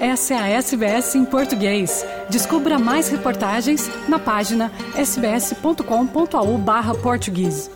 Essa é a SBS em português. Descubra mais reportagens na página sbs.com.au barra português.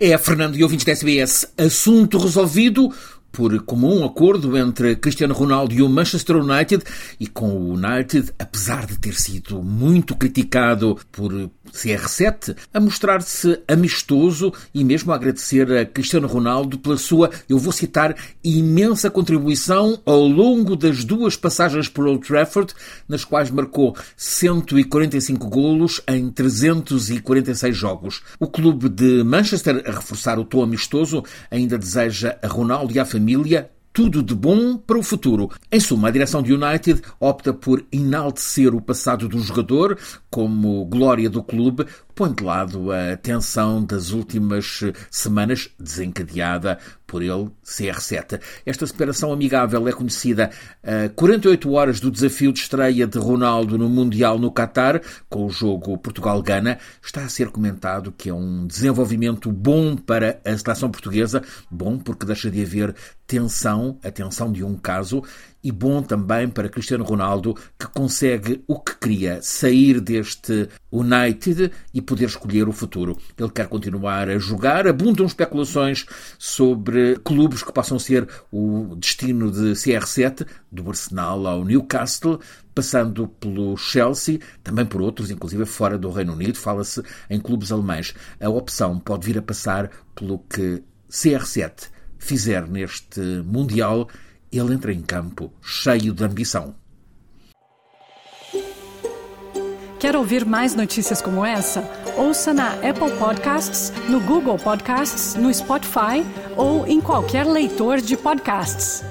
É, Fernando e ouvintes da SBS, assunto resolvido por comum acordo entre Cristiano Ronaldo e o Manchester United e com o United, apesar de ter sido muito criticado por CR7, a mostrar-se amistoso e mesmo a agradecer a Cristiano Ronaldo pela sua, eu vou citar, imensa contribuição ao longo das duas passagens por Old Trafford, nas quais marcou 145 golos em 346 jogos. O clube de Manchester, a reforçar o tom amistoso, ainda deseja a Ronaldo e à família tudo de bom para o futuro. Em suma, a direção de United opta por enaltecer o passado do jogador como glória do clube, põe de lado a tensão das últimas semanas desencadeada por ele, CR7. Esta separação amigável é conhecida a 48 horas do desafio de estreia de Ronaldo no Mundial no Qatar, com o jogo Portugal-Gana. Está a ser comentado que é um desenvolvimento bom para a seleção portuguesa, bom porque deixa de haver tensão, a tensão de um caso, e bom também para Cristiano Ronaldo, que consegue o que queria, sair deste United e poder escolher o futuro. Ele quer continuar a jogar. Abundam especulações sobre clubes que possam ser o destino de CR7, do Arsenal ao Newcastle, passando pelo Chelsea, também por outros, inclusive fora do Reino Unido. Fala-se em clubes alemães. A opção pode vir a passar pelo que CR7 fizer neste Mundial ele entra em campo cheio de ambição. Quer ouvir mais notícias como essa? Ouça na Apple Podcasts, no Google Podcasts, no Spotify ou em qualquer leitor de podcasts.